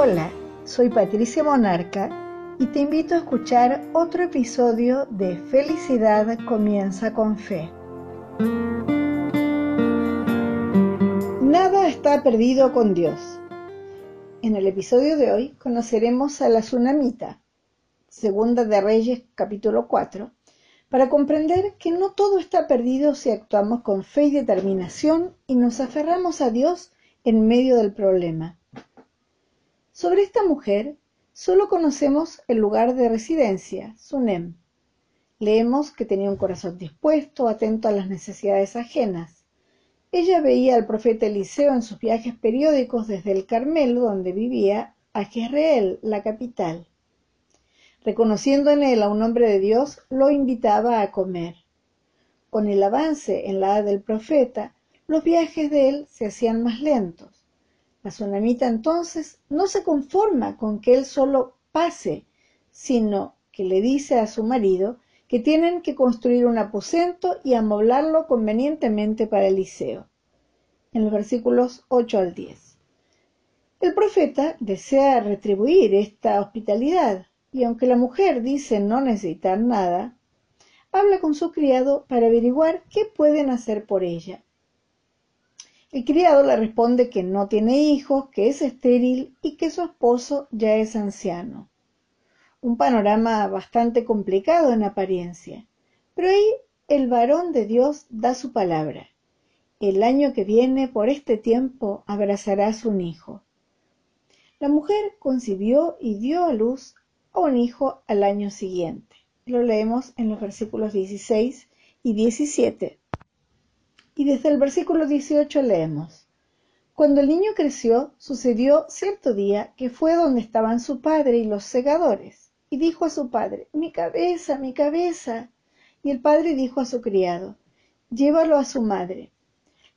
Hola, soy Patricia Monarca y te invito a escuchar otro episodio de Felicidad comienza con fe. Nada está perdido con Dios. En el episodio de hoy conoceremos a la tsunamita, segunda de Reyes capítulo 4, para comprender que no todo está perdido si actuamos con fe y determinación y nos aferramos a Dios en medio del problema. Sobre esta mujer solo conocemos el lugar de residencia, Sunem. Leemos que tenía un corazón dispuesto, atento a las necesidades ajenas. Ella veía al profeta Eliseo en sus viajes periódicos desde el Carmelo, donde vivía, a Jezreel, la capital. Reconociendo en él a un hombre de Dios, lo invitaba a comer. Con el avance en la edad del profeta, los viajes de él se hacían más lentos. La tsunamita entonces no se conforma con que él solo pase, sino que le dice a su marido que tienen que construir un aposento y amoblarlo convenientemente para Eliseo. En los versículos 8 al 10. El profeta desea retribuir esta hospitalidad y aunque la mujer dice no necesitar nada, habla con su criado para averiguar qué pueden hacer por ella. El criado le responde que no tiene hijos, que es estéril y que su esposo ya es anciano. Un panorama bastante complicado en apariencia. Pero ahí el varón de Dios da su palabra. El año que viene, por este tiempo, abrazarás un hijo. La mujer concibió y dio a luz a un hijo al año siguiente. Lo leemos en los versículos 16 y 17 y desde el versículo 18 leemos, Cuando el niño creció, sucedió cierto día que fue donde estaban su padre y los segadores, y dijo a su padre, Mi cabeza, mi cabeza. Y el padre dijo a su criado, Llévalo a su madre.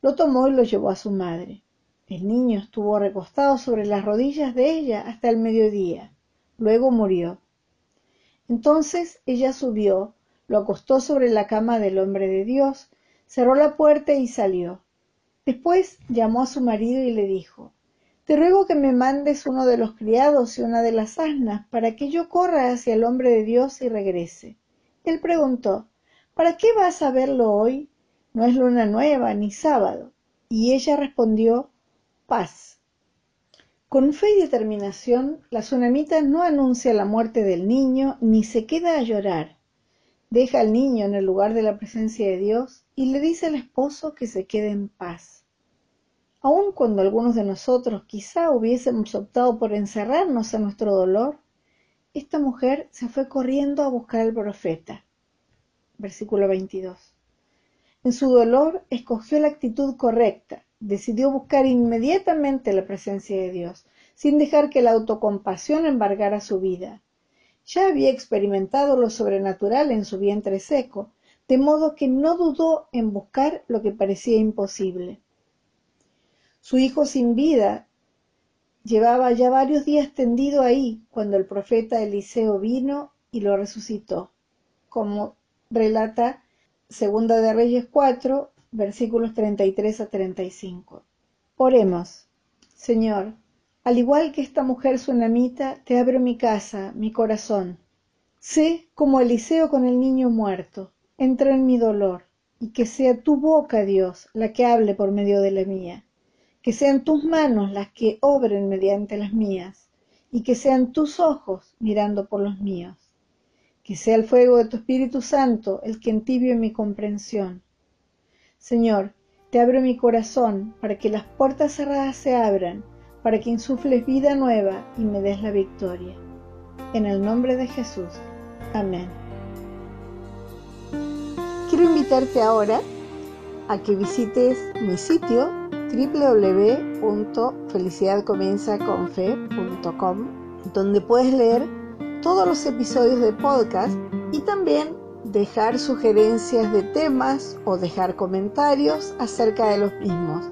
Lo tomó y lo llevó a su madre. El niño estuvo recostado sobre las rodillas de ella hasta el mediodía. Luego murió. Entonces ella subió, lo acostó sobre la cama del hombre de Dios, cerró la puerta y salió. Después llamó a su marido y le dijo, Te ruego que me mandes uno de los criados y una de las asnas para que yo corra hacia el hombre de Dios y regrese. Él preguntó, ¿Para qué vas a verlo hoy? No es luna nueva ni sábado. Y ella respondió, paz. Con fe y determinación, la tsunamita no anuncia la muerte del niño ni se queda a llorar deja al niño en el lugar de la presencia de Dios y le dice al esposo que se quede en paz. Aun cuando algunos de nosotros quizá hubiésemos optado por encerrarnos en nuestro dolor, esta mujer se fue corriendo a buscar al profeta. Versículo 22. En su dolor escogió la actitud correcta, decidió buscar inmediatamente la presencia de Dios, sin dejar que la autocompasión embargara su vida. Ya había experimentado lo sobrenatural en su vientre seco, de modo que no dudó en buscar lo que parecía imposible. Su hijo sin vida llevaba ya varios días tendido ahí cuando el profeta Eliseo vino y lo resucitó, como relata Segunda de Reyes 4, versículos 33 a 35. Oremos. Señor, al igual que esta mujer sunamita, te abro mi casa, mi corazón. Sé como Eliseo con el niño muerto. Entra en mi dolor, y que sea tu boca, Dios, la que hable por medio de la mía. Que sean tus manos las que obren mediante las mías, y que sean tus ojos mirando por los míos. Que sea el fuego de tu Espíritu Santo el que entibie mi comprensión. Señor, te abro mi corazón para que las puertas cerradas se abran para que insufles vida nueva y me des la victoria. En el nombre de Jesús. Amén. Quiero invitarte ahora a que visites mi sitio www.felicidadcomienzaconfe.com donde puedes leer todos los episodios de podcast y también dejar sugerencias de temas o dejar comentarios acerca de los mismos.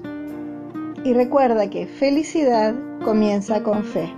Y recuerda que felicidad comienza con fe.